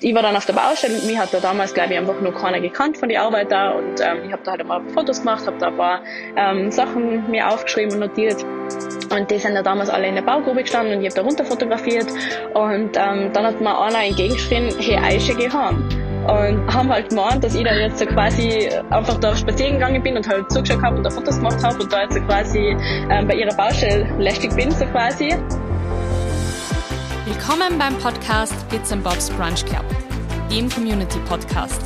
Ich war dann auf der Baustelle und mich hat da damals, glaube ich, einfach noch keiner gekannt von den Arbeitern und ähm, ich habe da halt ein paar Fotos gemacht, habe da ein paar ähm, Sachen mir aufgeschrieben und notiert und die sind ja damals alle in der Baugrube gestanden und ich habe da runter fotografiert und ähm, dann hat mir einer entgegengeschrien, hey Aische, geh heim und haben halt gemeint, dass ich dann jetzt so quasi einfach da spazieren gegangen bin und halt zugeschaut habe und da Fotos gemacht habe und da jetzt so quasi ähm, bei ihrer Baustelle lästig bin, so quasi. Willkommen beim Podcast Bits Bobs Brunch Club, dem Community Podcast.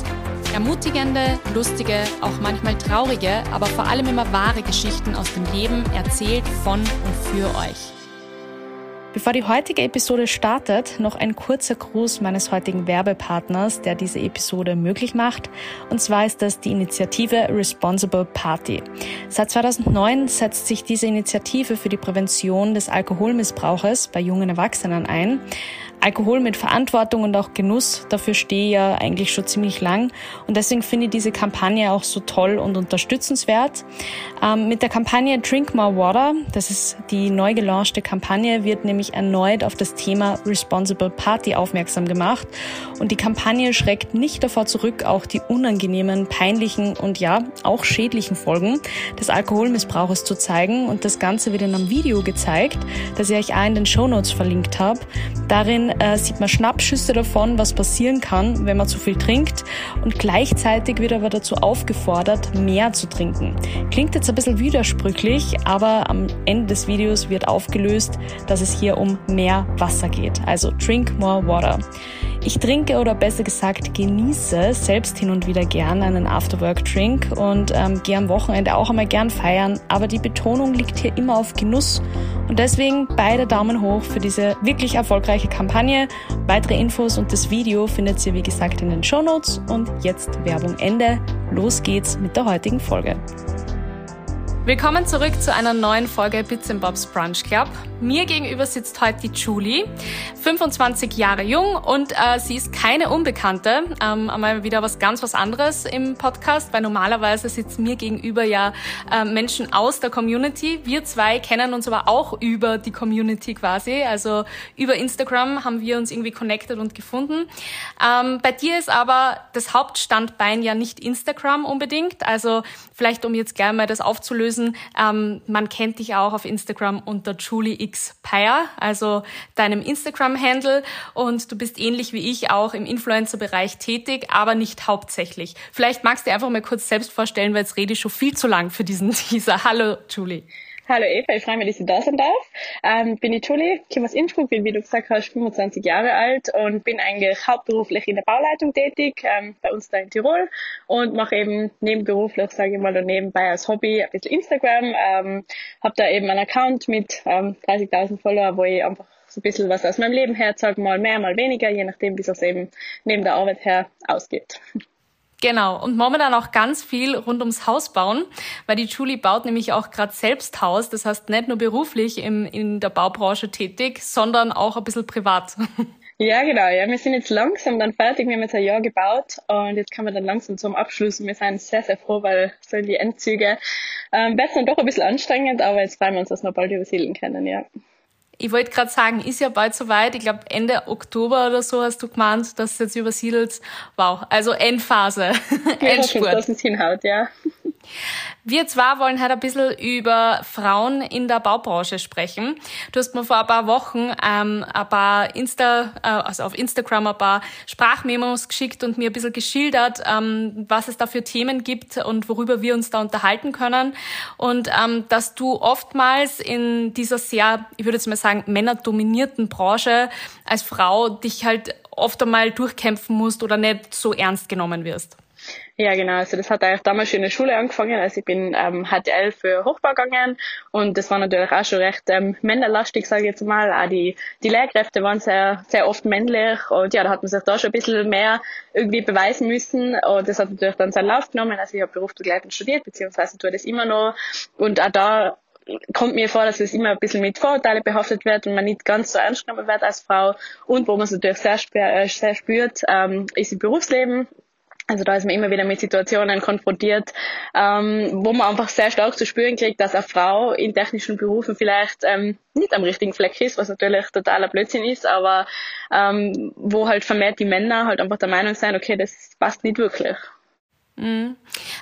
Ermutigende, lustige, auch manchmal traurige, aber vor allem immer wahre Geschichten aus dem Leben erzählt von und für euch. Bevor die heutige Episode startet, noch ein kurzer Gruß meines heutigen Werbepartners, der diese Episode möglich macht. Und zwar ist das die Initiative Responsible Party. Seit 2009 setzt sich diese Initiative für die Prävention des Alkoholmissbrauches bei jungen Erwachsenen ein. Alkohol mit Verantwortung und auch Genuss, dafür stehe ich ja eigentlich schon ziemlich lang. Und deswegen finde ich diese Kampagne auch so toll und unterstützenswert. Ähm, mit der Kampagne Drink More Water, das ist die neu gelaunchte Kampagne, wird nämlich erneut auf das Thema Responsible Party aufmerksam gemacht. Und die Kampagne schreckt nicht davor zurück, auch die unangenehmen, peinlichen und ja, auch schädlichen Folgen des Alkoholmissbrauches zu zeigen. Und das Ganze wird in einem Video gezeigt, das ich euch auch in den Show Notes verlinkt habe. Darin äh, sieht man Schnappschüsse davon, was passieren kann, wenn man zu viel trinkt. Und gleichzeitig wird aber dazu aufgefordert, mehr zu trinken. Klingt jetzt ein bisschen widersprüchlich, aber am Ende des Videos wird aufgelöst, dass es hier um mehr Wasser geht. Also drink more water. Ich trinke oder besser gesagt genieße selbst hin und wieder gern einen Afterwork-Drink und ähm, gehe am Wochenende auch einmal gern feiern, aber die Betonung liegt hier immer auf Genuss und deswegen beide Daumen hoch für diese wirklich erfolgreiche Kampagne. Weitere Infos und das Video findet ihr wie gesagt in den Show Notes und jetzt Werbung Ende. Los geht's mit der heutigen Folge. Willkommen zurück zu einer neuen Folge Bits and Bobs Brunch Club. Mir gegenüber sitzt heute die Julie, 25 Jahre jung und äh, sie ist keine Unbekannte. Ähm, einmal wieder was ganz was anderes im Podcast, weil normalerweise sitzen mir gegenüber ja äh, Menschen aus der Community. Wir zwei kennen uns aber auch über die Community quasi. Also über Instagram haben wir uns irgendwie connected und gefunden. Ähm, bei dir ist aber das Hauptstandbein ja nicht Instagram unbedingt. Also vielleicht um jetzt gleich mal das aufzulösen, ähm, man kennt dich auch auf Instagram unter Julie X Pire, also deinem Instagram-Handle. Und du bist ähnlich wie ich auch im Influencer-Bereich tätig, aber nicht hauptsächlich. Vielleicht magst du dir einfach mal kurz selbst vorstellen, weil jetzt rede ich schon viel zu lang für diesen Teaser. Hallo, Julie. Hallo Eva, ich freue mich, dass ich da sein darf. Ähm, bin ich Julie, komme aus Innsbruck, bin, wie du gesagt hast, 25 Jahre alt und bin eigentlich hauptberuflich in der Bauleitung tätig, ähm, bei uns da in Tirol und mache eben nebenberuflich, sage ich mal, und nebenbei als Hobby ein bisschen Instagram. Ähm, habe da eben einen Account mit ähm, 30.000 Follower, wo ich einfach so ein bisschen was aus meinem Leben her zeige, mal mehr, mal weniger, je nachdem, wie es eben neben der Arbeit her ausgeht. Genau, und momentan auch ganz viel rund ums Haus bauen, weil die Julie baut nämlich auch gerade selbst Haus, das heißt nicht nur beruflich im, in der Baubranche tätig, sondern auch ein bisschen privat. Ja, genau. Ja, wir sind jetzt langsam dann fertig. Wir haben jetzt ein Jahr gebaut und jetzt kann man dann langsam zum Abschluss. Wir sind sehr, sehr froh, weil so in die Endzüge ähm, wäre dann doch ein bisschen anstrengend, aber jetzt freuen wir uns, dass wir bald übersiedeln können, ja. Ich wollte gerade sagen, ist ja bald soweit. Ich glaube, Ende Oktober oder so hast du gemeint, dass es jetzt übersiedelt. Wow, also Endphase. Wir Endspurt. Dass es hinhaut, ja. Wir zwar wollen heute ein bisschen über Frauen in der Baubranche sprechen. Du hast mir vor ein paar Wochen ähm, ein paar Insta, äh, also auf Instagram ein paar Sprachmemos geschickt und mir ein bisschen geschildert, ähm, was es da für Themen gibt und worüber wir uns da unterhalten können. Und ähm, dass du oftmals in dieser sehr, ich würde jetzt mal sagen, männerdominierten Branche als Frau dich halt oft einmal durchkämpfen musst oder nicht so ernst genommen wirst. Ja, genau. Also das hat eigentlich damals schon in der Schule angefangen. Also ich bin ähm, HTL für Hochbau gegangen und das war natürlich auch schon recht ähm, männerlastig, sage ich jetzt mal. Auch die, die Lehrkräfte waren sehr, sehr oft männlich und ja, da hat man sich da schon ein bisschen mehr irgendwie beweisen müssen und das hat natürlich dann seinen Lauf genommen. Also ich habe berufsbegleitend studiert, beziehungsweise tue das immer noch und auch da kommt mir vor, dass es immer ein bisschen mit Vorurteile behaftet wird und man nicht ganz so ernst genommen wird als Frau. Und wo man es natürlich sehr, sehr spürt, ähm, ist im Berufsleben Also da ist man immer wieder mit Situationen konfrontiert, ähm, wo man einfach sehr stark zu spüren kriegt, dass eine Frau in technischen Berufen vielleicht ähm, nicht am richtigen Fleck ist, was natürlich totaler Blödsinn ist, aber ähm, wo halt vermehrt die Männer halt einfach der Meinung sind, okay, das passt nicht wirklich.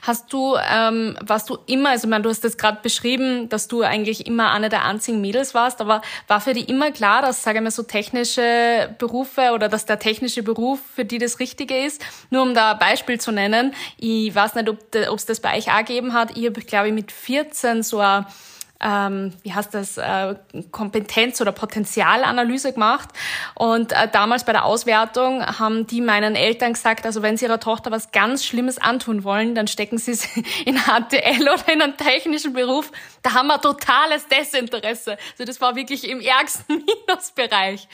Hast du, ähm, warst du immer, also ich meine, du hast jetzt gerade beschrieben, dass du eigentlich immer eine der einzigen Mädels warst, aber war für dich immer klar, dass, sage ich mal, so technische Berufe oder dass der technische Beruf für die das Richtige ist? Nur um da ein Beispiel zu nennen, ich weiß nicht, ob es das bei euch auch gegeben hat. Ich habe, glaube ich, mit 14 so ein ähm, wie heißt das, äh, Kompetenz- oder Potenzialanalyse gemacht. Und äh, damals bei der Auswertung haben die meinen Eltern gesagt, also wenn sie ihrer Tochter was ganz Schlimmes antun wollen, dann stecken sie sie in HTL oder in einen technischen Beruf. Da haben wir totales Desinteresse. Also das war wirklich im ärgsten Minusbereich.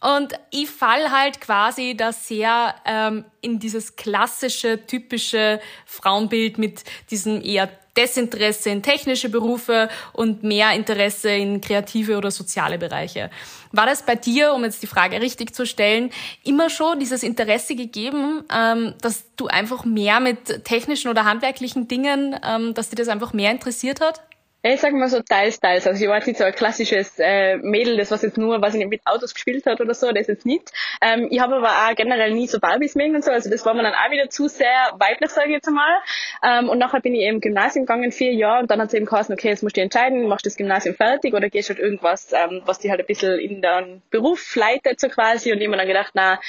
Und ich fall halt quasi da sehr ähm, in dieses klassische, typische Frauenbild mit diesem eher Desinteresse in technische Berufe und mehr Interesse in kreative oder soziale Bereiche. War das bei dir, um jetzt die Frage richtig zu stellen, immer schon dieses Interesse gegeben, ähm, dass du einfach mehr mit technischen oder handwerklichen Dingen, ähm, dass dir das einfach mehr interessiert hat? Ich sag mal so teils, teils. Also ich war jetzt nicht so ein klassisches äh, Mädel, das was jetzt nur, was ich mit Autos gespielt hat oder so, das jetzt nicht. Ähm, ich habe aber auch generell nie so Barbies mögen und so, also das war mir dann auch wieder zu sehr weiblich, sage ich jetzt einmal. Ähm, und nachher bin ich eben Gymnasium gegangen, vier Jahre, und dann hat es eben geheißen, okay, jetzt musst du entscheiden, machst du das Gymnasium fertig oder gehst halt irgendwas, ähm, was dich halt ein bisschen in den Beruf leitet, so quasi. Und ich habe dann gedacht, na,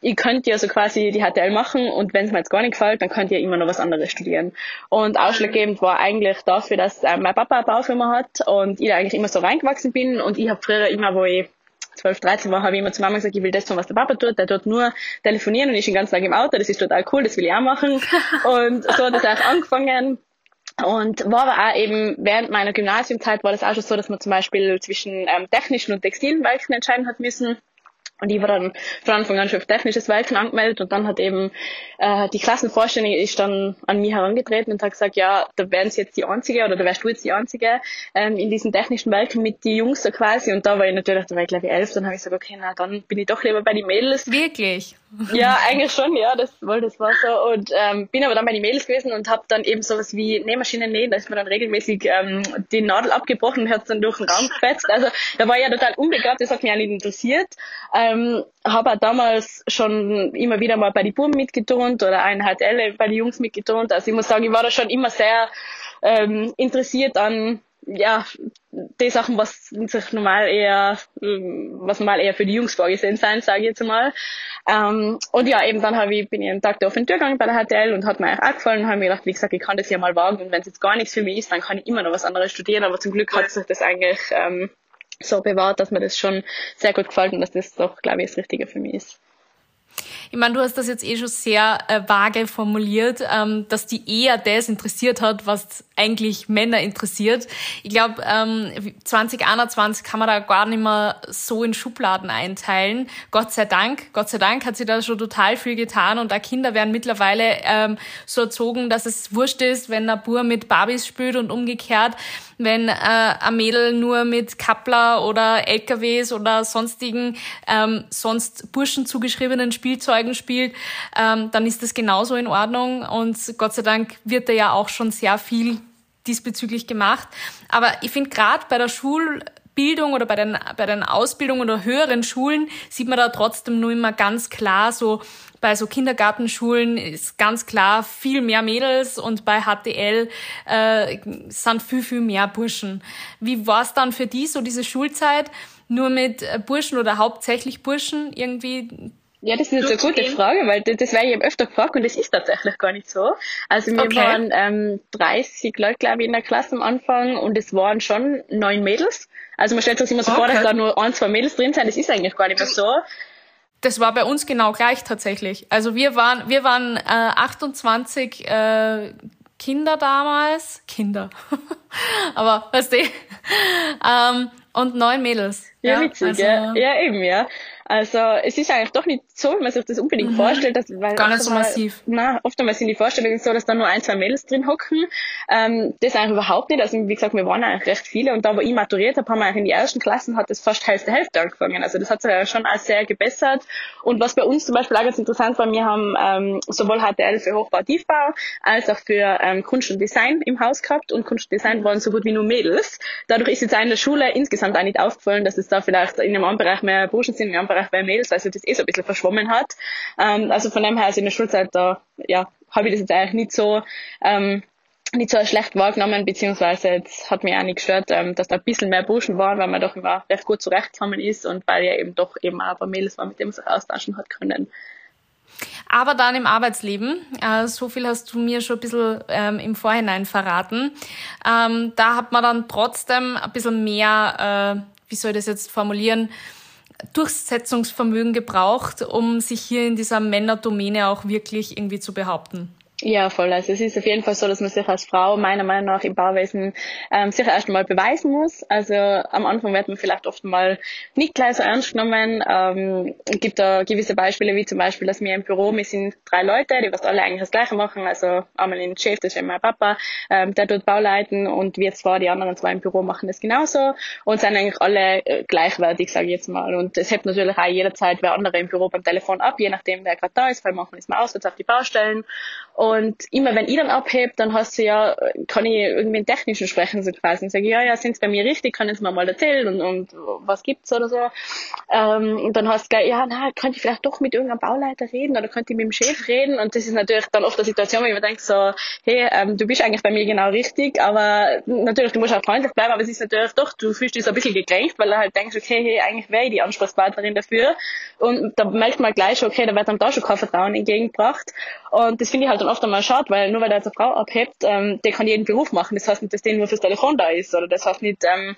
ich könnte ja so quasi die HTL machen und wenn es mir jetzt gar nicht gefällt, dann könnte ich ja immer noch was anderes studieren. Und ausschlaggebend war eigentlich dafür, dass äh, mein Papa eine Baufirma hat und ich da eigentlich immer so reingewachsen bin und ich habe früher immer, wo ich 12, 13 war, habe ich immer zu Mama gesagt, ich will das tun, was der Papa tut. Der tut nur telefonieren und ist den ganzen Tag im Auto. Das ist total cool, das will ich auch machen. Und so hat das auch angefangen. Und war aber auch eben während meiner Gymnasiumzeit war das auch schon so, dass man zum Beispiel zwischen ähm, technischen und textilen Werken entscheiden hat müssen. Und ich war dann von Anfang an schon auf technisches Werken angemeldet und dann hat eben äh, die Klassenvorstellung ist dann an mich herangetreten und hat gesagt, ja, da wären sie jetzt die Einzige oder da wärst du jetzt die Einzige ähm, in diesen technischen Werken mit die Jungs so quasi. Und da war ich natürlich, da war ich glaube ich elf, dann habe ich gesagt, okay, na dann bin ich doch lieber bei den Mädels. Wirklich? Ja, eigentlich schon, ja, das, weil das war so. Und ähm, bin aber dann bei den Mädels gewesen und habe dann eben sowas wie Nähmaschinen nähen, da ist mir dann regelmäßig ähm, die Nadel abgebrochen und hat dann durch den Raum gefetzt. Also da war ich ja total unbegabt, das hat mich auch nicht interessiert. Ähm, habe auch damals schon immer wieder mal bei den Buben mitgetont oder ein HTL bei den Jungs mitgetont. Also ich muss sagen, ich war da schon immer sehr ähm, interessiert an ja, die Sachen, was sich normal eher, was normal eher für die Jungs vorgesehen sein, sage ich jetzt mal. Ähm, und ja, eben dann ich, bin ich einen Tag der offenen Tür gegangen bei der HTL und hat mir auch gefallen und habe mir gedacht, wie gesagt, ich kann das ja mal wagen und wenn es jetzt gar nichts für mich ist, dann kann ich immer noch was anderes studieren, aber zum Glück hat sich das eigentlich ähm, so bewahrt, dass mir das schon sehr gut gefällt und dass das doch, glaube ich, das Richtige für mich ist. Ich meine, du hast das jetzt eh schon sehr äh, vage formuliert, ähm, dass die eher das interessiert hat, was eigentlich Männer interessiert. Ich glaube, ähm, 2021 kann man da gar nicht mehr so in Schubladen einteilen. Gott sei Dank, Gott sei Dank hat sie da schon total viel getan und auch Kinder werden mittlerweile ähm, so erzogen, dass es wurscht ist, wenn ein Bur mit Barbies spielt und umgekehrt wenn äh, ein Mädel nur mit Kappler oder LKWs oder sonstigen, ähm, sonst Burschen zugeschriebenen Spielzeugen spielt, ähm, dann ist das genauso in Ordnung. Und Gott sei Dank wird da ja auch schon sehr viel diesbezüglich gemacht. Aber ich finde gerade bei der Schulbildung oder bei den, bei den Ausbildungen oder höheren Schulen sieht man da trotzdem nur immer ganz klar so bei so Kindergartenschulen ist ganz klar viel mehr Mädels und bei HTL äh, sind viel, viel mehr Burschen. Wie war es dann für die, so diese Schulzeit, nur mit äh, Burschen oder hauptsächlich Burschen irgendwie ja, das ist jetzt eine gute Frage, weil das, das werde ich eben öfter gefragt und das ist tatsächlich gar nicht so. Also wir okay. waren ähm, 30 Leute, glaube ich, in der Klasse am Anfang und es waren schon neun Mädels. Also man stellt sich immer so okay. vor, dass da nur ein, zwei Mädels drin sind. Das ist eigentlich gar nicht mehr so. Das war bei uns genau gleich tatsächlich. Also wir waren, wir waren äh, 28 äh, Kinder damals. Kinder. Aber weißt du, ähm, und neun Mädels. Ja, ja witzig, also, ja. ja, eben, ja. Also es ist eigentlich doch nicht so, wie man sich das unbedingt mhm. vorstellt. Dass, weil Gar nicht so massiv. Na, oftmals sind die Vorstellungen so, dass da nur ein, zwei Mädels drin hocken. Ähm, das eigentlich überhaupt nicht. Also wie gesagt, wir waren eigentlich recht viele und da, wo ich maturiert habe, haben wir eigentlich in die ersten Klassen hat das fast Hälfte Hälfte angefangen. Also das hat sich ja schon als sehr gebessert. Und was bei uns zum Beispiel auch ganz interessant war, wir haben ähm, sowohl HTL für Hochbau, Tiefbau als auch für ähm, Kunst und Design im Haus gehabt und Kunst und Design waren so gut wie nur Mädels. Dadurch ist jetzt in der Schule insgesamt auch nicht aufgefallen, dass es da vielleicht in einem anderen Bereich mehr Burschen sind, in einem Bereich mehr Mädels, also das eh so ein bisschen verschwommen hat. Ähm, also von dem her, also in der Schulzeit da, ja, habe ich das jetzt eigentlich nicht so ähm, nicht so schlecht wahrgenommen, beziehungsweise jetzt hat mich auch nicht gestört, ähm, dass da ein bisschen mehr Burschen waren, weil man doch immer recht gut zurechtgekommen ist und weil ja eben doch eben auch paar Mädels waren, mit denen man sich austauschen hat können. Aber dann im Arbeitsleben, äh, so viel hast du mir schon ein bisschen ähm, im Vorhinein verraten, ähm, da hat man dann trotzdem ein bisschen mehr, äh, wie soll ich das jetzt formulieren, Durchsetzungsvermögen gebraucht, um sich hier in dieser Männerdomäne auch wirklich irgendwie zu behaupten. Ja, voll. Also es ist auf jeden Fall so, dass man sich als Frau meiner Meinung nach im Bauwesen ähm, sich erst einmal beweisen muss. Also am Anfang wird man vielleicht oft mal nicht gleich so ernst genommen. Ähm, es gibt da gewisse Beispiele, wie zum Beispiel, dass wir im Büro, wir sind drei Leute, die was alle eigentlich das Gleiche machen. Also einmal den Chef, das ist mein Papa, ähm, der tut Bauleiten und wir zwar, die anderen zwei im Büro machen das genauso und sind eigentlich alle äh, gleichwertig, sage ich jetzt mal. Und es hebt natürlich auch jederzeit wer andere im Büro beim Telefon ab, je nachdem, wer gerade da ist, weil manchmal ist man auswärts auf die Baustellen. Und immer wenn ich dann abhebe, dann hast du ja, kann ich irgendwie einen technischen sprechen, so quasi. Und sage, ja, ja, sind bei mir richtig, können Sie mir mal erzählen und, und was gibt's oder so. Ähm, und dann hast du gleich, ja, na, könnte ich vielleicht doch mit irgendeinem Bauleiter reden oder könnte ich mit dem Chef reden. Und das ist natürlich dann oft eine Situation, wo ich mir denke so, hey, ähm, du bist eigentlich bei mir genau richtig, aber natürlich, du musst auch freundlich bleiben, aber es ist natürlich doch, du fühlst dich so ein bisschen gekränkt, weil du halt denkst, okay, hey, eigentlich wäre ich die Ansprechpartnerin dafür. Und da merkt man gleich, okay, da wird dann da schon kein Vertrauen entgegengebracht. Und das finde ich halt dann oft einmal schade, weil nur weil jetzt eine Frau abhebt, ähm, der kann jeden Beruf machen. Das heißt nicht, dass der nur fürs Telefon da ist oder das heißt nicht, ähm,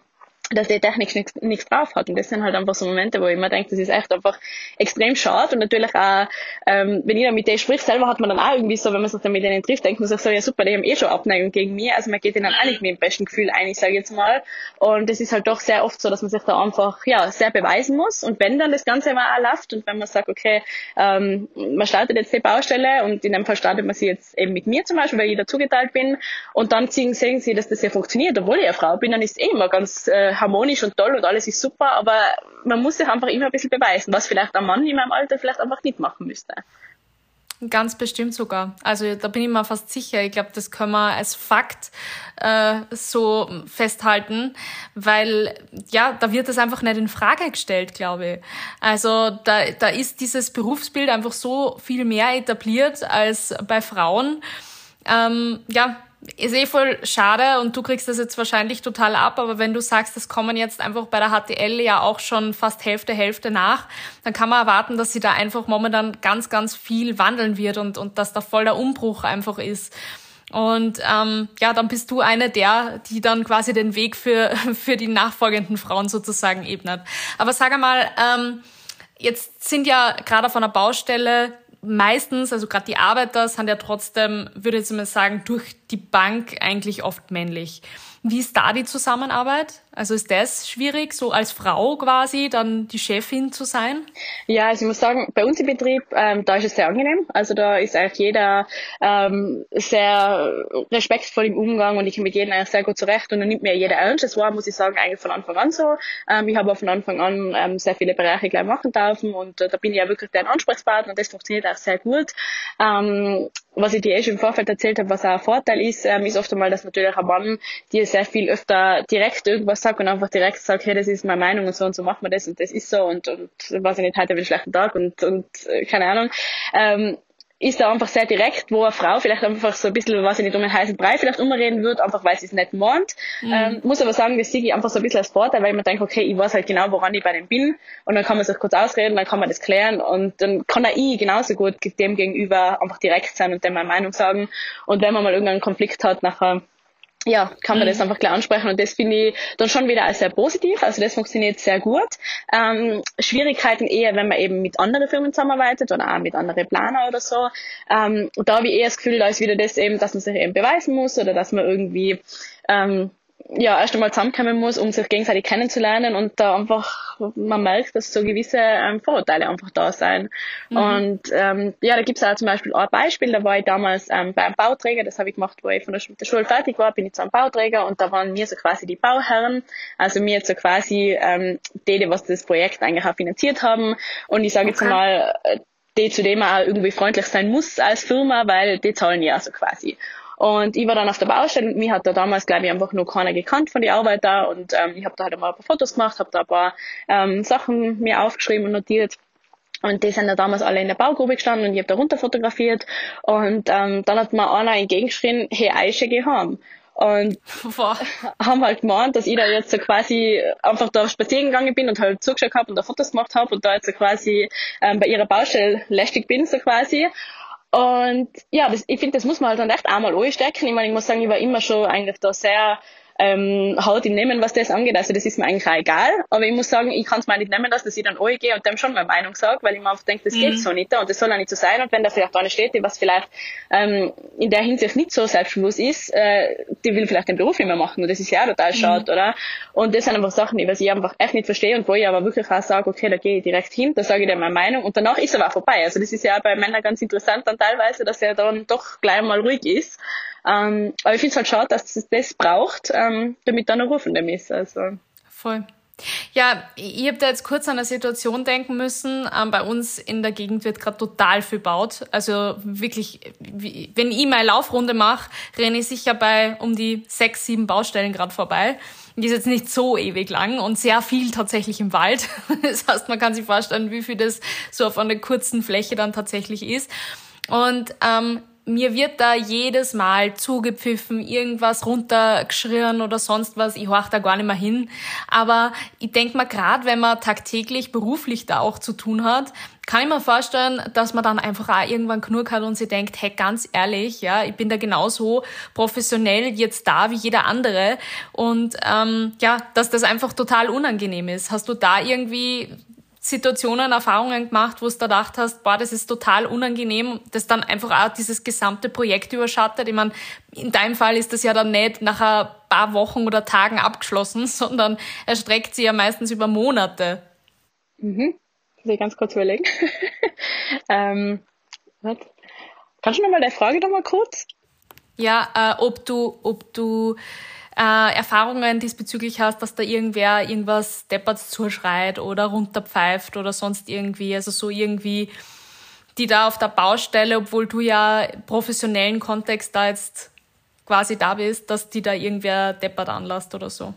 dass die Technik nichts drauf hat. Und das sind halt einfach so Momente, wo ich mir denke, das ist echt einfach extrem schade. Und natürlich auch, ähm, wenn ich dann mit denen sprich, selber hat man dann auch irgendwie so, wenn man sich dann mit denen trifft, denkt man sich so, ja super, die haben eh schon Abneigung gegen mich. Also man geht ihnen auch nicht mit dem besten Gefühl ein, ich sage jetzt mal. Und es ist halt doch sehr oft so, dass man sich da einfach, ja, sehr beweisen muss. Und wenn dann das Ganze mal auch läuft und wenn man sagt, okay, ähm, man startet jetzt die Baustelle und in dem Fall startet man sie jetzt eben mit mir zum Beispiel, weil ich da zugeteilt bin. Und dann sehen sie, dass das ja funktioniert, obwohl ich eine Frau bin, dann ist es eh immer ganz, äh, harmonisch und toll und alles ist super, aber man muss sich einfach immer ein bisschen beweisen, was vielleicht ein Mann in meinem Alter vielleicht einfach nicht machen müsste. Ganz bestimmt sogar. Also da bin ich mir fast sicher. Ich glaube, das können wir als Fakt äh, so festhalten, weil ja, da wird das einfach nicht in Frage gestellt, glaube ich. Also da, da ist dieses Berufsbild einfach so viel mehr etabliert als bei Frauen. Ähm, ja, ist eh voll schade und du kriegst das jetzt wahrscheinlich total ab, aber wenn du sagst, das kommen jetzt einfach bei der HTL ja auch schon fast Hälfte, Hälfte nach, dann kann man erwarten, dass sie da einfach momentan ganz, ganz viel wandeln wird und, und dass da voll der Umbruch einfach ist. Und ähm, ja, dann bist du eine der, die dann quasi den Weg für, für die nachfolgenden Frauen sozusagen ebnet. Aber sag einmal, ähm, jetzt sind ja gerade auf einer Baustelle meistens, also gerade die Arbeiter sind ja trotzdem, würde ich jetzt mal sagen, durch die Bank eigentlich oft männlich. Wie ist da die Zusammenarbeit? Also ist das schwierig, so als Frau quasi dann die Chefin zu sein? Ja, also ich muss sagen, bei uns im Betrieb, ähm, da ist es sehr angenehm. Also da ist eigentlich jeder ähm, sehr respektvoll im Umgang und ich komme mit jedem eigentlich sehr gut zurecht und dann nimmt mir jeder ernst. Das war, muss ich sagen, eigentlich von Anfang an so. Ähm, ich habe auch von Anfang an ähm, sehr viele Bereiche gleich machen dürfen und äh, da bin ich ja wirklich dein Ansprechpartner und das funktioniert auch sehr gut. Ähm, was ich dir eh schon im Vorfeld erzählt habe, was auch ein Vorteil ist, ähm, ist oft einmal, dass natürlich ein Mann dir sehr viel öfter direkt irgendwas sagt und einfach direkt sagt, hey, das ist meine Meinung und so und so machen wir das und das ist so und, und weiß ich nicht, heute habe ich einen schlechten Tag und, und äh, keine Ahnung. Ähm, ist da einfach sehr direkt, wo eine Frau vielleicht einfach so ein bisschen, was ich nicht, um einen heißen Brei vielleicht umreden wird, einfach weil sie es nicht meint. Mhm. Ähm, muss aber sagen, das sehe ich einfach so ein bisschen als Vorteil, weil ich mir denke, okay, ich weiß halt genau, woran ich bei dem bin und dann kann man sich kurz ausreden, dann kann man das klären und dann kann auch ich genauso gut dem gegenüber einfach direkt sein und dem meine Meinung sagen und wenn man mal irgendeinen Konflikt hat, nachher ja, kann man mhm. das einfach klar ansprechen und das finde ich dann schon wieder als sehr positiv. Also das funktioniert sehr gut. Ähm, Schwierigkeiten eher, wenn man eben mit anderen Firmen zusammenarbeitet oder auch mit anderen Planer oder so. Ähm, da habe ich eher das Gefühl, da ist wieder das eben, dass man sich eben beweisen muss oder dass man irgendwie ähm, ja erst einmal zusammenkommen muss, um sich gegenseitig kennenzulernen und da einfach man merkt, dass so gewisse ähm, Vorurteile einfach da sein. Mhm. Und ähm, ja, da gibt es auch zum Beispiel ein Beispiel, da war ich damals ähm, bei einem Bauträger, das habe ich gemacht, wo ich von der, der Schule fertig war, bin ich zu einem Bauträger und da waren mir so quasi die Bauherren, also mir so quasi ähm, die, die was das Projekt eigentlich auch finanziert haben und ich sage okay. jetzt mal, äh, die zu dem auch irgendwie freundlich sein muss als Firma, weil die zahlen ja so quasi. Und ich war dann auf der Baustelle und mich hat da damals, glaube ich, einfach nur keiner gekannt von den Arbeiter und ähm, ich habe da halt einmal ein paar Fotos gemacht, habe da ein paar ähm, Sachen mir aufgeschrieben und notiert. Und die sind da damals alle in der Baugrube gestanden und ich habe da runter fotografiert. Und ähm, dann hat mir einer entgegengeschrien, hey, Eiche, geh heim. Und Boah. haben halt gemeint, dass ich da jetzt so quasi einfach da spazieren gegangen bin und halt zugeschaut habe und da Fotos gemacht habe und da jetzt so quasi ähm, bei ihrer Baustelle lästig bin, so quasi. Und ja, das, ich finde, das muss man halt dann echt einmal anstecken. Ich meine, ich muss sagen, ich war immer schon eigentlich da sehr ähm, halt im Nehmen, was das angeht. Also das ist mir eigentlich auch egal. Aber ich muss sagen, ich kann es mir nicht nehmen lassen, dass ich dann gehe und dem schon meine Meinung sage, weil ich mir oft denke, das mhm. geht so nicht und das soll auch nicht so sein. Und wenn da vielleicht eine steht, die was vielleicht ähm, in der Hinsicht nicht so selbstbewusst ist, äh, die will vielleicht den Beruf nicht mehr machen und das ist ja auch total mhm. schade, oder? Und das sind einfach Sachen, die was ich einfach echt nicht verstehe und wo ich aber wirklich auch sage, okay, da gehe ich direkt hin, da sage ich dir meine Meinung und danach ist aber auch vorbei. Also das ist ja bei Männern ganz interessant dann teilweise, dass er dann doch gleich mal ruhig ist. Ähm, aber ich finde es halt schade, dass es das braucht, ähm, damit dann ein Ruf in dem ist. Also. Voll. Ja, ich habe da jetzt kurz an eine Situation denken müssen. Ähm, bei uns in der Gegend wird gerade total viel baut. Also wirklich, wie, wenn ich meine Laufrunde mache, renne ich sicher bei um die sechs, sieben Baustellen gerade vorbei. Die ist jetzt nicht so ewig lang und sehr viel tatsächlich im Wald. Das heißt, man kann sich vorstellen, wie viel das so auf einer kurzen Fläche dann tatsächlich ist. Und ähm, mir wird da jedes Mal zugepfiffen, irgendwas runtergeschrien oder sonst was. Ich horch da gar nicht mehr hin. Aber ich denk mal, gerade wenn man tagtäglich beruflich da auch zu tun hat, kann ich mir vorstellen, dass man dann einfach auch irgendwann genug hat und sie denkt, hey, ganz ehrlich, ja, ich bin da genauso professionell jetzt da wie jeder andere. Und ähm, ja, dass das einfach total unangenehm ist. Hast du da irgendwie Situationen, Erfahrungen gemacht, wo du da gedacht hast, boah, das ist total unangenehm, das dann einfach auch dieses gesamte Projekt überschattet. Ich meine, in deinem Fall ist das ja dann nicht nach ein paar Wochen oder Tagen abgeschlossen, sondern erstreckt sich ja meistens über Monate. Mhm. Muss ich ganz kurz überlegen. ähm, was? Kannst du nochmal deine Frage nochmal kurz? Ja, äh, ob du, ob du äh, Erfahrungen diesbezüglich hast, dass da irgendwer irgendwas deppert zuschreit oder runterpfeift oder sonst irgendwie, also so irgendwie, die da auf der Baustelle, obwohl du ja professionellen Kontext da jetzt quasi da bist, dass die da irgendwer deppert anlasst oder so.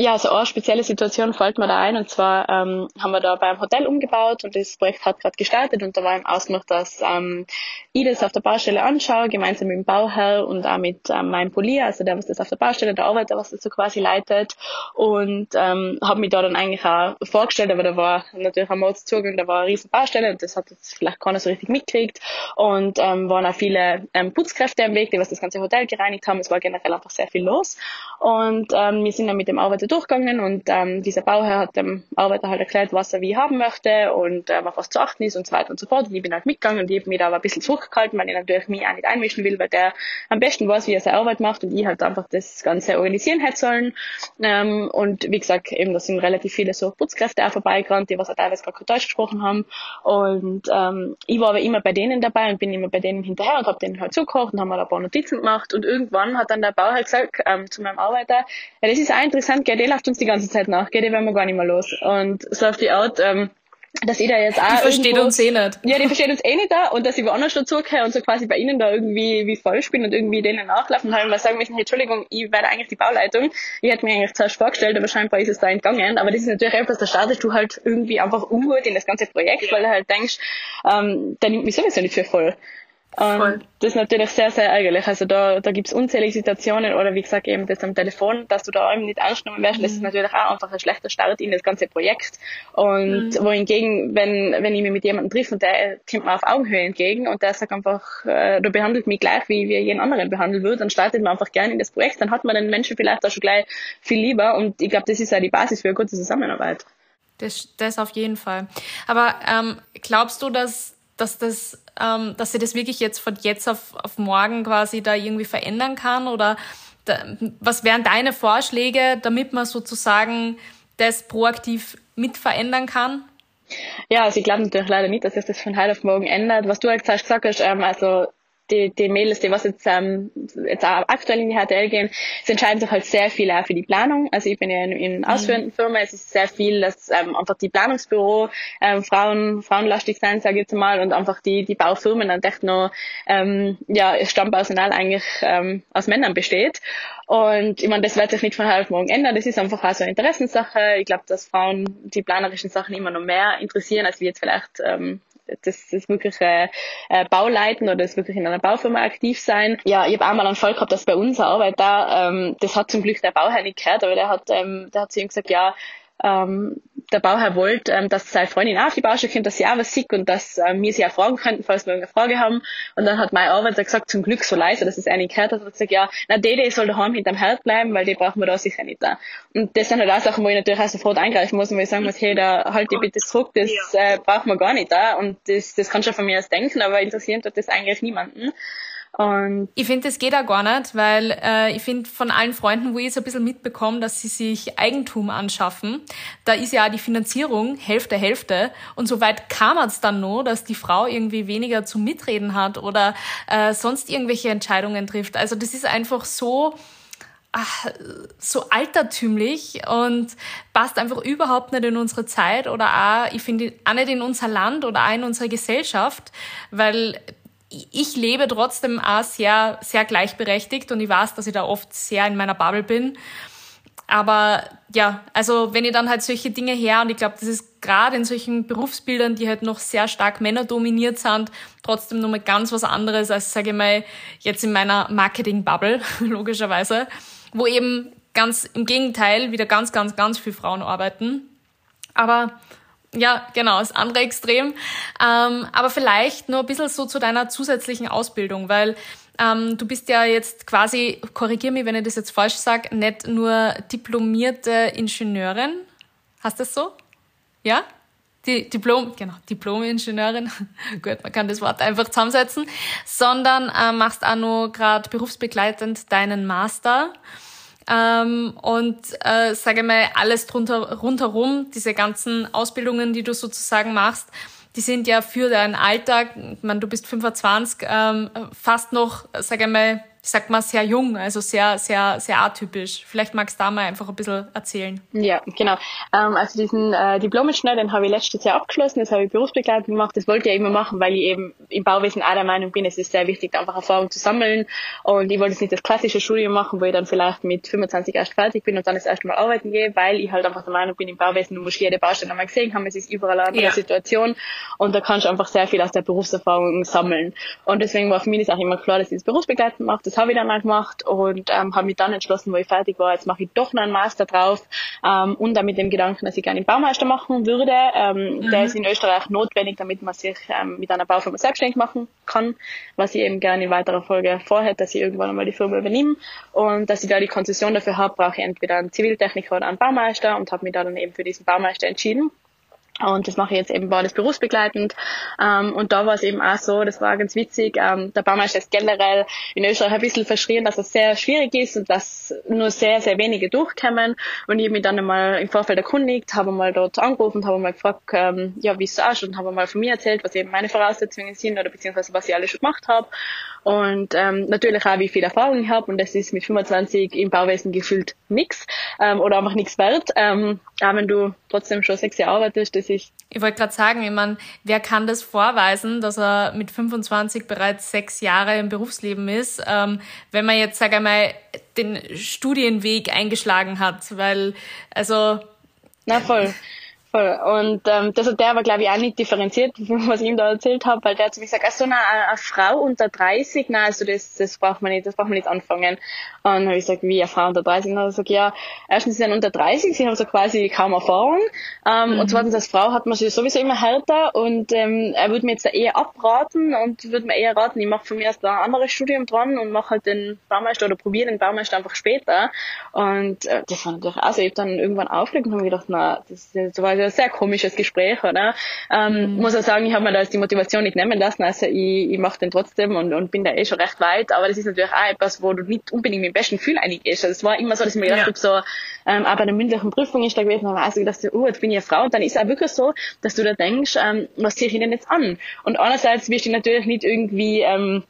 Ja, also eine spezielle Situation fällt mir da ein. Und zwar ähm, haben wir da beim Hotel umgebaut und das Projekt hat gerade gestartet. Und da war im Ausmacht, dass ähm, ich das auf der Baustelle anschaue, gemeinsam mit dem Bauherr und auch mit ähm, meinem Polier, also der, was das auf der Baustelle, der Arbeiter, was das so quasi leitet. Und ähm, habe mich da dann eigentlich auch vorgestellt, aber da war natürlich am Mordszugang, da war eine riesen Baustelle und das hat jetzt vielleicht keiner so richtig mitgekriegt. Und ähm, waren auch viele ähm, Putzkräfte am Weg, die was das ganze Hotel gereinigt haben, es war generell einfach sehr viel los. Und ähm, wir sind dann mit dem Arbeiter durchgegangen und ähm, dieser Bauherr hat dem Arbeiter halt erklärt, was er wie haben möchte und ähm, auf was zu achten ist und so weiter und so fort. Und ich bin halt mitgegangen und ich habe mich da aber ein bisschen zurückgehalten, weil ich natürlich mich auch nicht einmischen will, weil der am besten weiß, wie er seine Arbeit macht und ich halt einfach das Ganze organisieren hätte sollen. Ähm, und wie gesagt, eben, da sind relativ viele so Putzkräfte auch vorbeigerannt, die was auch teilweise gar kein Deutsch gesprochen haben. Und ähm, ich war aber immer bei denen dabei und bin immer bei denen hinterher und habe denen halt zugehört und haben mal ein paar Notizen gemacht. Und irgendwann hat dann der Bauherr halt gesagt ähm, zu meinem Arbeiter, ja, das ist auch interessant, gell, der läuft uns die ganze Zeit nach, gell, die werden wir gar nicht mehr los. Und so auf die Art, ähm, dass ich da jetzt auch. Die versteht irgendwo, uns eh nicht. Ja, die versteht uns eh nicht da und dass ich woanders dazugehöre und so quasi bei ihnen da irgendwie wie falsch bin und irgendwie denen nachlaufen haben, weil sagen müssen, hey, Entschuldigung, ich werde eigentlich die Bauleitung. Ich hätte mir eigentlich zuerst vorgestellt, aber scheinbar ist es da entgangen. Aber das ist natürlich etwas, da startest du halt irgendwie einfach ungut in das ganze Projekt, weil du halt denkst, ähm, der nimmt mich sowieso nicht für voll. Und das ist natürlich sehr, sehr ärgerlich. Also da, da gibt's unzählige Situationen oder wie gesagt eben das am Telefon, dass du da eben nicht angenommen wirst, mhm. das ist mhm. natürlich auch einfach ein schlechter Start in das ganze Projekt. Und mhm. wohingegen, wenn, wenn ich mich mit jemandem treffe und der kommt mir auf Augenhöhe entgegen und der sagt einfach, äh, du behandelt mich gleich, wie wir jeden anderen behandelt wird, dann startet man einfach gerne in das Projekt, dann hat man den Menschen vielleicht auch schon gleich viel lieber und ich glaube, das ist ja die Basis für eine gute Zusammenarbeit. Das, das auf jeden Fall. Aber ähm, glaubst du, dass dass das, ähm, dass sie das wirklich jetzt von jetzt auf, auf morgen quasi da irgendwie verändern kann oder was wären deine Vorschläge, damit man sozusagen das proaktiv mit verändern kann? Ja, also ich glaube natürlich leider nicht, dass sich das von heute auf morgen ändert. Was du halt gesagt hast, ähm, also die, die Mädels, die was jetzt, ähm, jetzt auch aktuell in die HTL gehen, sie entscheiden sich halt sehr viel auch für die Planung. Also ich bin ja in, in ausführenden mhm. Firma, es ist sehr viel, dass ähm, einfach die Planungsbüro ähm, Frauen, frauenlastig sein, sage ich jetzt mal, und einfach die, die Baufirmen dann echt noch ähm, ja, Stammpersonal eigentlich ähm, aus Männern besteht. Und ich meine, das wird sich nicht von heute auf morgen ändern. Das ist einfach auch so eine Interessensache. Ich glaube, dass Frauen die planerischen Sachen immer noch mehr interessieren, als wir jetzt vielleicht ähm, das, das wirkliche äh, Bauleiten oder das wirklich in einer Baufirma aktiv sein. Ja, ich habe einmal einen Fall gehabt, dass bei unserer Arbeit da, ähm, das hat zum Glück der Bauherr nicht gehört, aber der hat, ähm, der hat zu ihm gesagt, ja, ähm, der Bauherr wollte, ähm, dass seine Freundin auch auf die Baustelle kommt, dass sie auch was sieht und dass ähm, wir sie auch fragen könnten, falls wir eine Frage haben. Und dann hat mein Arbeiter gesagt, zum Glück so leise, dass es eine gehört hat, hat gesagt, ja, na, die, die soll daheim hinterm Herd bleiben, weil die brauchen wir da sicher nicht da. Und das sind halt auch Sachen, wo ich natürlich auch sofort eingreifen muss und wo ich sagen muss, hey, da halt die bitte zurück, das äh, brauchen wir gar nicht da. Und das, das kannst du von mir aus denken, aber interessiert hat das eigentlich niemanden. Und ich finde, das geht auch gar nicht, weil äh, ich finde, von allen Freunden, wo ich jetzt ein bisschen mitbekomme, dass sie sich Eigentum anschaffen, da ist ja auch die Finanzierung Hälfte, Hälfte. Und soweit kam es dann nur, dass die Frau irgendwie weniger zum Mitreden hat oder äh, sonst irgendwelche Entscheidungen trifft. Also das ist einfach so, ach, so altertümlich und passt einfach überhaupt nicht in unsere Zeit oder auch, ich finde, auch nicht in unser Land oder auch in unsere Gesellschaft, weil ich lebe trotzdem auch sehr, sehr gleichberechtigt und ich weiß, dass ich da oft sehr in meiner Bubble bin. Aber ja, also wenn ich dann halt solche Dinge her und ich glaube, das ist gerade in solchen Berufsbildern, die halt noch sehr stark männerdominiert sind, trotzdem nochmal ganz was anderes als, sage ich mal, jetzt in meiner Marketing-Bubble, logischerweise, wo eben ganz im Gegenteil wieder ganz, ganz, ganz viele Frauen arbeiten. Aber ja, genau, das andere Extrem. Ähm, aber vielleicht nur ein bisschen so zu deiner zusätzlichen Ausbildung, weil ähm, du bist ja jetzt quasi, korrigier mich, wenn ich das jetzt falsch sage, nicht nur diplomierte Ingenieurin. Hast du das so? Ja? Die Diplom, genau, Diplom-Ingenieurin, gut, man kann das Wort einfach zusammensetzen, sondern äh, machst auch noch gerade berufsbegleitend deinen Master. Ähm, und äh, sage mal, alles drunter rundherum, diese ganzen Ausbildungen, die du sozusagen machst, die sind ja für deinen Alltag, ich meine, du bist 25, ähm, fast noch, sage mal, ich sag mal, sehr jung, also sehr, sehr, sehr atypisch. Vielleicht magst du da mal einfach ein bisschen erzählen. Ja, genau. Ähm, also diesen äh, Diplom-Ingenieur, den habe ich letztes Jahr abgeschlossen, das habe ich berufsbegleitend gemacht. Das wollte ich immer machen, weil ich eben im Bauwesen auch der Meinung bin, es ist sehr wichtig, einfach Erfahrung zu sammeln. Und ich wollte jetzt nicht das klassische Studium machen, wo ich dann vielleicht mit 25 erst fertig bin und dann das erste Mal arbeiten gehe, weil ich halt einfach der Meinung bin, im Bauwesen, du musst jede Baustelle einmal gesehen haben, es ist überall eine andere ja. Situation und da kannst du einfach sehr viel aus der Berufserfahrung sammeln. Und deswegen war für mich das auch immer klar, dass ich das berufsbegleitend mache das habe ich dann mal gemacht und ähm, habe mich dann entschlossen, wo ich fertig war, jetzt mache ich doch noch einen Master drauf ähm, und dann mit dem Gedanken, dass ich gerne einen Baumeister machen würde. Ähm, mhm. Der ist in Österreich notwendig, damit man sich ähm, mit einer Baufirma selbstständig machen kann, was ich eben gerne in weiterer Folge vorhätte, dass ich irgendwann einmal die Firma übernehme und dass ich da die Konzession dafür habe, brauche ich entweder einen Ziviltechniker oder einen Baumeister und habe mich da dann eben für diesen Baumeister entschieden. Und das mache ich jetzt eben beides berufsbegleitend. Ähm, und da war es eben auch so, das war ganz witzig, ähm, der Baumeister ist generell in Österreich ein bisschen verschrien, dass es sehr schwierig ist und dass nur sehr, sehr wenige durchkommen. Und ich habe mich dann einmal im Vorfeld erkundigt, habe mal dort angerufen, habe mal gefragt, ähm, ja, wie es so ausschaut und habe mal von mir erzählt, was eben meine Voraussetzungen sind oder beziehungsweise was ich alles schon gemacht habe. Und ähm, natürlich auch, wie viel Erfahrung ich habe. Und das ist mit 25 im Bauwesen gefühlt nichts ähm, oder einfach nichts wert. Ähm, auch wenn du trotzdem schon sechs Jahre arbeitest, das ist... Ich wollte gerade sagen, ich meine, wer kann das vorweisen, dass er mit 25 bereits sechs Jahre im Berufsleben ist, ähm, wenn man jetzt, sage ich mal, den Studienweg eingeschlagen hat, weil, also... Na voll. Voll. Und ähm, das hat der aber, glaube ich, auch nicht differenziert, was ich ihm da erzählt habe, weil der hat zu mir gesagt, ach so, na, eine Frau unter 30, na, also das, das braucht man nicht, das braucht man nicht anfangen. Und dann habe ich gesagt, wie, eine Frau unter 30? Und dann hat er gesagt, ja, erstens, sie sind unter 30, sie haben so quasi kaum Erfahrung. Ähm, mhm. Und zweitens, als Frau hat man sich sowieso immer härter und ähm, er würde mir jetzt da eher abraten und würde mir eher raten, ich mache von mir erst ein anderes Studium dran und mache halt den Baumeister oder probiere den Baumeister einfach später. Und äh, das war natürlich auch so, ich habe dann irgendwann aufgelegt und habe gedacht, na, das, das war ein sehr komisches Gespräch, oder? Ähm, mhm. Muss auch sagen, ich habe mir da jetzt die Motivation nicht nehmen lassen, also ich, ich mache den trotzdem und, und bin da eh schon recht weit, aber das ist natürlich auch etwas, wo du nicht unbedingt mit dem besten Gefühl eingehst. Also es war immer so, dass ich mir gedacht ja. habe, so, ähm, bei der mündlichen Prüfung ist da gewesen, aber also gedacht, oh, jetzt bin ich eine Frau und dann ist es auch wirklich so, dass du da denkst, ähm, was ziehe ich denn jetzt an? Und einerseits wirst du natürlich nicht irgendwie ähm,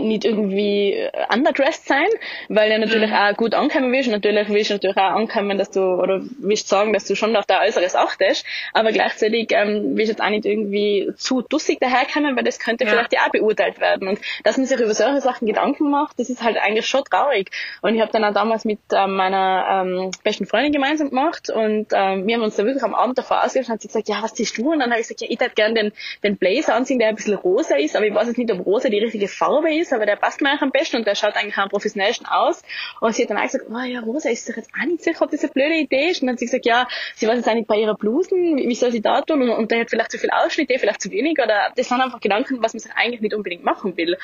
nicht irgendwie äh, underdressed sein, weil ja natürlich mhm. auch gut ankommen willst. Natürlich willst du natürlich auch ankommen, dass du, oder willst sagen, dass du schon auf dein Äußeres achtest, aber gleichzeitig ähm, willst du jetzt auch nicht irgendwie zu dussig daherkommen, weil das könnte ja. vielleicht ja auch beurteilt werden. Und dass man sich über solche Sachen Gedanken macht, das ist halt eigentlich schon traurig. Und ich habe dann auch damals mit ähm, meiner ähm, besten Freundin gemeinsam gemacht und ähm, wir haben uns da wirklich am Abend davor ausgetauscht und hat sie gesagt, ja, was ziehst du? Und dann habe ich gesagt, ja, ich hätte gerne den, den Blazer anziehen, der ein bisschen rosa ist, aber ich weiß jetzt nicht, ob rosa die richtige Farbe ist, aber der passt mir eigentlich am besten und der schaut eigentlich am professionellsten aus. Und sie hat dann auch gesagt, oh ja, Rosa ist sich jetzt auch nicht sicher, ob das eine blöde Idee ist. Und dann hat sie gesagt, ja, sie weiß jetzt nicht bei ihrer Blusen, wie soll sie da tun? Und, und der hat vielleicht zu viel Ausschnitte, vielleicht zu wenig. Oder das sind einfach Gedanken, was man sich eigentlich nicht unbedingt machen will.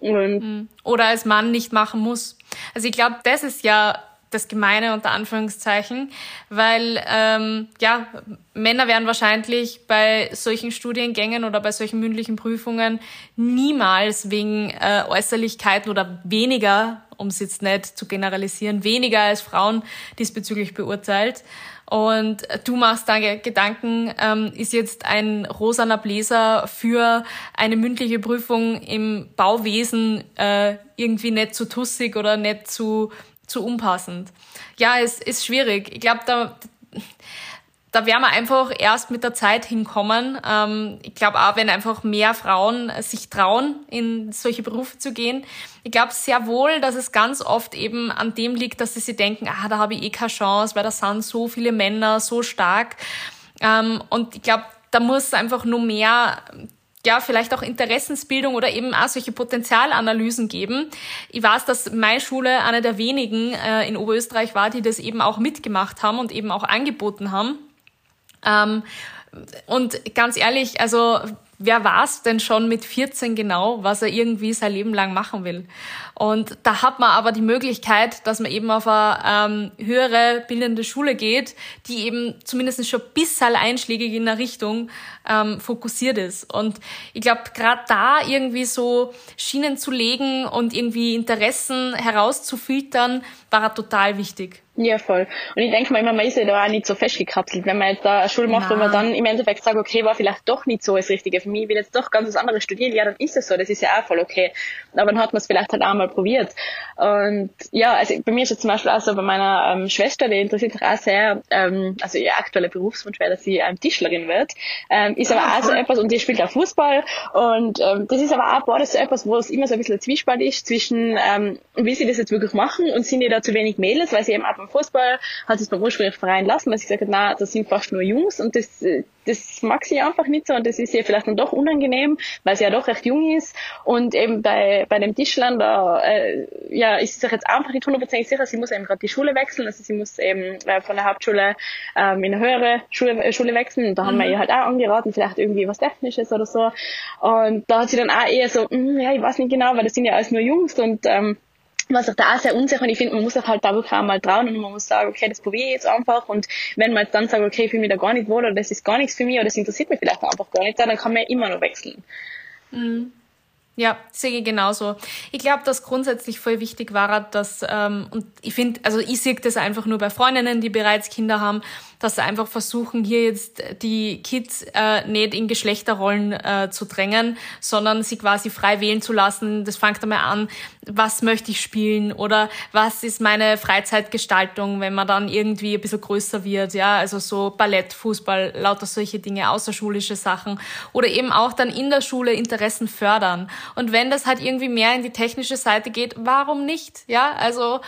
Und mhm. oder als Mann nicht machen muss. Also ich glaube, das ist ja das Gemeine unter Anführungszeichen, weil ähm, ja Männer werden wahrscheinlich bei solchen Studiengängen oder bei solchen mündlichen Prüfungen niemals wegen äh, Äußerlichkeiten oder weniger, um es jetzt nicht zu generalisieren, weniger als Frauen diesbezüglich beurteilt. Und du machst da Gedanken, ähm, ist jetzt ein rosaner Bläser für eine mündliche Prüfung im Bauwesen äh, irgendwie nicht zu tussig oder nicht zu zu unpassend. Ja, es ist schwierig. Ich glaube, da, da werden wir einfach erst mit der Zeit hinkommen. Ähm, ich glaube auch, wenn einfach mehr Frauen sich trauen, in solche Berufe zu gehen. Ich glaube sehr wohl, dass es ganz oft eben an dem liegt, dass sie sich denken, ah, da habe ich eh keine Chance, weil da sind so viele Männer so stark. Ähm, und ich glaube, da muss einfach nur mehr ja, vielleicht auch Interessensbildung oder eben auch solche Potenzialanalysen geben. Ich weiß, dass meine Schule eine der wenigen äh, in Oberösterreich war, die das eben auch mitgemacht haben und eben auch angeboten haben. Ähm, und ganz ehrlich, also wer weiß denn schon mit 14 genau, was er irgendwie sein Leben lang machen will? Und da hat man aber die Möglichkeit, dass man eben auf eine ähm, höhere bildende Schule geht, die eben zumindest schon ein bisschen einschlägig in eine Richtung ähm, fokussiert ist. Und ich glaube, gerade da irgendwie so Schienen zu legen und irgendwie Interessen herauszufiltern, war total wichtig. Ja, voll. Und ich denke mal immer, man ist ja da auch nicht so festgekapselt. Wenn man jetzt da eine Schule macht, Nein. wo man dann im Endeffekt sagt, okay, war vielleicht doch nicht so das Richtige für mich, ich will jetzt doch ganz was anderes studieren, ja, dann ist es so, das ist ja auch voll okay. Aber dann hat man es vielleicht halt auch mal probiert. Und ja, also bei mir ist jetzt zum Beispiel auch so, bei meiner ähm, Schwester, die interessiert sich auch sehr, ähm, also ihr aktueller Berufswunsch wäre, dass sie ähm, Tischlerin wird, ähm, ist aber ah, auch so etwas, und die spielt auch Fußball. Und ähm, das ist aber auch, boah, das ist so etwas, wo es immer so ein bisschen ein Zwiespalt ist zwischen, ähm, will sie das jetzt wirklich machen und sind ihr da zu wenig Mädels, weil sie eben auch beim Fußball hat sie es beim ursprünglichen Verein lassen, weil sie gesagt hat, na, das sind fast nur Jungs und das, das mag sie einfach nicht so und das ist ihr vielleicht dann doch unangenehm, weil sie ja doch recht jung ist und eben bei, bei dem Tischland, da, äh, ja, ist sie sich jetzt einfach nicht hundertprozentig sicher, sie muss eben gerade die Schule wechseln, also sie muss eben äh, von der Hauptschule ähm, in eine höhere Schule, äh, Schule wechseln und da mhm. haben wir mhm. ihr halt auch angeraten, vielleicht irgendwie was Technisches oder so und da hat sie dann auch eher so, mm, ja, ich weiß nicht genau, weil das sind ja alles nur Jungs und ähm, was auch da sehr unsicher und ich finde, man muss auch halt da wirklich auch mal trauen und man muss sagen, okay, das probiere ich jetzt einfach und wenn man jetzt dann sagt, okay, ich fühle mich da gar nicht wohl oder das ist gar nichts für mich oder das interessiert mich vielleicht einfach gar nicht, dann kann man ja immer noch wechseln. Mhm. Ja, sehe ich genauso. Ich glaube, dass grundsätzlich voll wichtig war, dass, ähm, und ich finde, also ich sehe das einfach nur bei Freundinnen, die bereits Kinder haben, dass sie einfach versuchen, hier jetzt die Kids äh, nicht in Geschlechterrollen äh, zu drängen, sondern sie quasi frei wählen zu lassen. Das fängt einmal an, was möchte ich spielen oder was ist meine Freizeitgestaltung, wenn man dann irgendwie ein bisschen größer wird, ja, also so Ballett, Fußball, lauter solche Dinge, außerschulische Sachen oder eben auch dann in der Schule Interessen fördern. Und wenn das halt irgendwie mehr in die technische Seite geht, warum nicht, ja, also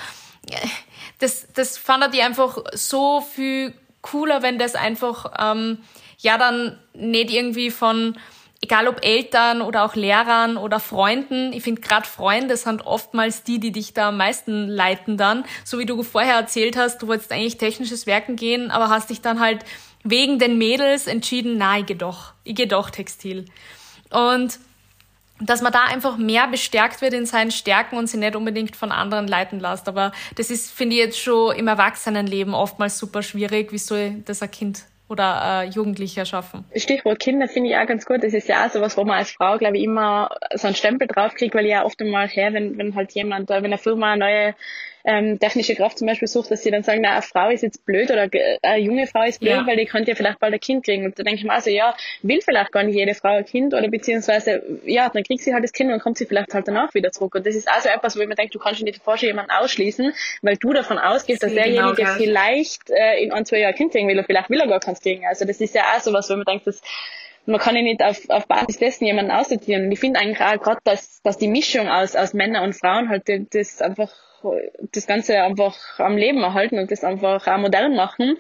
das, das fand ich einfach so viel cooler, wenn das einfach, ähm, ja, dann nicht irgendwie von, egal ob Eltern oder auch Lehrern oder Freunden, ich finde gerade Freunde sind oftmals die, die dich da am meisten leiten dann. So wie du vorher erzählt hast, du wolltest eigentlich technisches Werken gehen, aber hast dich dann halt wegen den Mädels entschieden, na, ich geh doch, ich geh doch Textil. Und dass man da einfach mehr bestärkt wird in seinen Stärken und sie nicht unbedingt von anderen leiten lässt. Aber das ist, finde ich, jetzt schon im Erwachsenenleben oftmals super schwierig. Wie soll das ein Kind oder äh, Jugendliche erschaffen. Stichwort Kinder finde ich auch ganz gut. Das ist ja auch sowas, wo man als Frau, glaube ich, immer so einen Stempel draufkriegt, weil ich ja oft einmal her, wenn, wenn halt jemand, wenn eine Firma eine neue ähm, technische Kraft zum Beispiel sucht, dass sie dann sagen, na, eine Frau ist jetzt blöd oder eine junge Frau ist blöd, ja. weil die könnte ja vielleicht bald ein Kind kriegen. Und da denke ich mir also, ja, will vielleicht gar nicht jede Frau ein Kind oder beziehungsweise, ja, dann kriegt sie halt das Kind und kommt sie vielleicht halt danach wieder zurück. Und das ist also etwas, wo ich mir denke, du kannst nicht vorstellen, jemanden ausschließen, weil du davon ausgehst, dass derjenige genau vielleicht äh, in ein, zwei Jahren ein Kind kriegen will oder vielleicht will er gar keins kriegen. Also das ist ja auch sowas, wo man denkt, dass man kann ja nicht auf, auf Basis dessen jemanden aussortieren. Und ich finde eigentlich auch gerade, dass, dass die Mischung aus, aus Männern und Frauen halt das einfach das Ganze einfach am Leben erhalten und das einfach auch modern machen.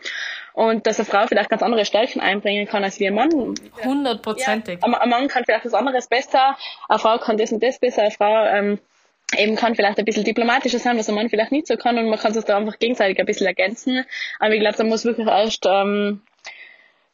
Und dass eine Frau vielleicht ganz andere Stärken einbringen kann als wie ein Mann. Hundertprozentig. Ja, ein Mann kann vielleicht was anderes besser, eine Frau kann das und das besser, eine Frau ähm, eben kann vielleicht ein bisschen diplomatischer sein, was ein Mann vielleicht nicht so kann und man kann sich da einfach gegenseitig ein bisschen ergänzen. Aber ich glaube, da muss wirklich erst ähm,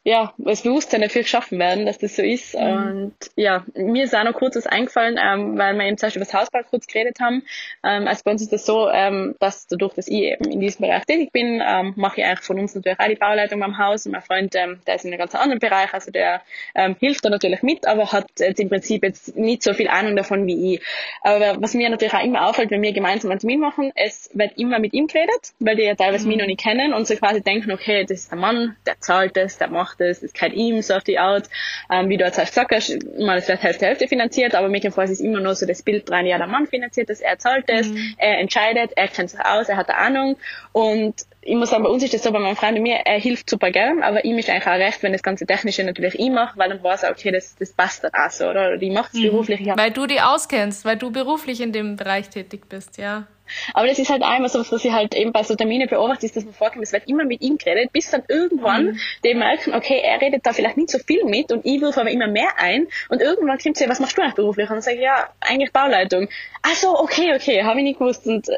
ja, das Bewusstsein dafür geschaffen werden, dass das so ist. Mhm. Und ja, mir ist auch noch kurz was eingefallen, ähm, weil wir eben zum Beispiel über das Hausbau kurz geredet haben. Ähm, also bei uns ist das so, ähm, dass dadurch, dass ich eben in diesem Bereich tätig bin, ähm, mache ich eigentlich von uns natürlich auch die Bauleitung beim Haus. Und mein Freund, ähm, der ist in einem ganz anderen Bereich, also der ähm, hilft da natürlich mit, aber hat jetzt im Prinzip jetzt nicht so viel Ahnung davon wie ich. Aber was mir natürlich auch immer auffällt, wenn wir gemeinsam einen Termin machen, es wird immer mit ihm geredet, weil die ja teilweise mhm. mich noch nicht kennen und so quasi denken, okay, das ist der Mann, der zahlt das, der macht das, das ist kein ihm, so auf die Art, ähm, wie du jetzt gesagt hast, mal ist vielleicht Hälfte Hälfte finanziert, aber jedenfalls ist immer nur so das Bild dran, ja, der Mann finanziert das, er zahlt das, mhm. er entscheidet, er kennt sich aus, er hat eine Ahnung und ich muss sagen, bei uns ist das so, bei meinem Freund und mir, er hilft super gern, aber ihm ist eigentlich auch recht, wenn das ganze Technische natürlich ich mache, weil dann weiß er, okay, das, das passt dann auch so, oder? die macht es mhm. beruflich. Ja. Weil du die auskennst, weil du beruflich in dem Bereich tätig bist, ja. Aber das ist halt einmal so was, was ich halt eben bei so Termine beobachte, ist, dass man vorkommt, es wird immer mit ihm geredet, bis dann irgendwann mhm. die merken, okay, er redet da vielleicht nicht so viel mit und ich wirf aber immer mehr ein und irgendwann kommt sie, was machst du eigentlich beruflich? Und dann sage ich, ja, eigentlich Bauleitung. Ach so, okay, okay, habe ich nicht gewusst und äh,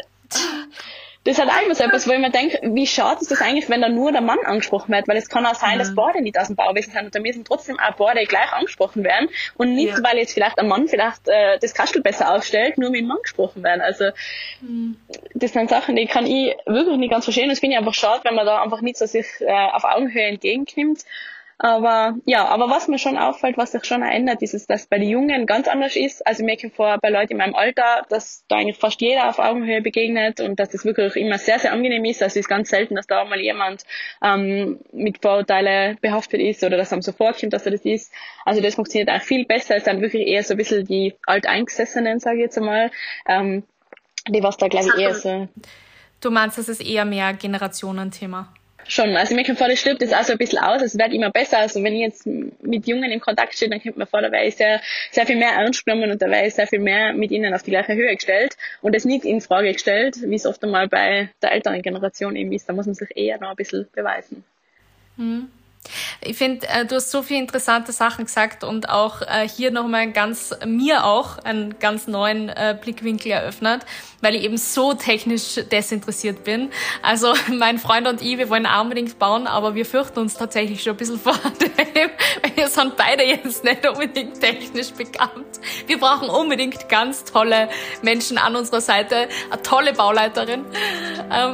das ist halt einfach so etwas, wo ich mir denke, wie schade ist das eigentlich, wenn da nur der Mann angesprochen wird, weil es kann auch sein, mhm. dass beide nicht aus dem Bauwesen sind und da müssen trotzdem auch beide gleich angesprochen werden und nicht, ja. weil jetzt vielleicht ein Mann vielleicht äh, das Kastel besser aufstellt, nur mit dem Mann gesprochen werden. Also mhm. das sind Sachen, die kann ich wirklich nicht ganz verstehen. Das finde ich einfach schade, wenn man da einfach nicht so sich äh, auf Augenhöhe entgegennimmt aber ja, aber was mir schon auffällt, was sich schon ändert, ist, dass das bei den Jungen ganz anders ist. Also ich merke vor bei Leuten in meinem Alter, dass da eigentlich fast jeder auf Augenhöhe begegnet und dass das wirklich immer sehr, sehr angenehm ist. Also es ist ganz selten, dass da mal jemand ähm, mit Vorurteile behaftet ist oder dass einem so vorkommt, dass er das ist. Also das funktioniert auch viel besser. Es sind wirklich eher so ein bisschen die Alteingesessenen, sage ich jetzt einmal, ähm, die was da glaube ich eher so... Du meinst, das ist eher mehr Generationenthema? Schon, also mir kommt vor, das stirbt jetzt auch so ein bisschen aus, es wird immer besser. Also wenn ich jetzt mit Jungen in Kontakt stehe, dann kommt mir vor, da wäre ich sehr, sehr viel mehr ernst genommen und da wäre ich sehr viel mehr mit ihnen auf die gleiche Höhe gestellt und es nicht in Frage gestellt, wie es oft einmal bei der älteren Generation eben ist. Da muss man sich eher noch ein bisschen beweisen. Mhm. Ich finde, äh, du hast so viele interessante Sachen gesagt und auch äh, hier nochmal ganz, mir auch einen ganz neuen äh, Blickwinkel eröffnet, weil ich eben so technisch desinteressiert bin. Also mein Freund und ich, wir wollen unbedingt bauen, aber wir fürchten uns tatsächlich schon ein bisschen vor dem, weil wir sind beide jetzt nicht unbedingt technisch bekannt. Wir brauchen unbedingt ganz tolle Menschen an unserer Seite, eine tolle Bauleiterin. Ähm,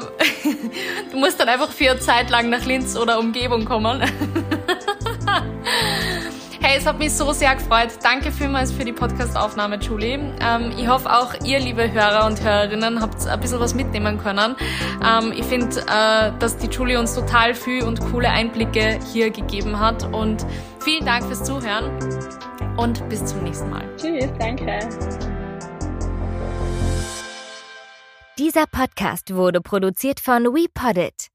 du musst dann einfach für eine Zeit lang nach Linz oder Umgebung kommen. Hey, es hat mich so sehr gefreut. Danke vielmals für die Podcast-Aufnahme, Julie. Ähm, ich hoffe auch ihr, liebe Hörer und Hörerinnen, habt ein bisschen was mitnehmen können. Ähm, ich finde, äh, dass die Julie uns total viel und coole Einblicke hier gegeben hat. Und vielen Dank fürs Zuhören und bis zum nächsten Mal. Tschüss, danke. Dieser Podcast wurde produziert von WePoddit.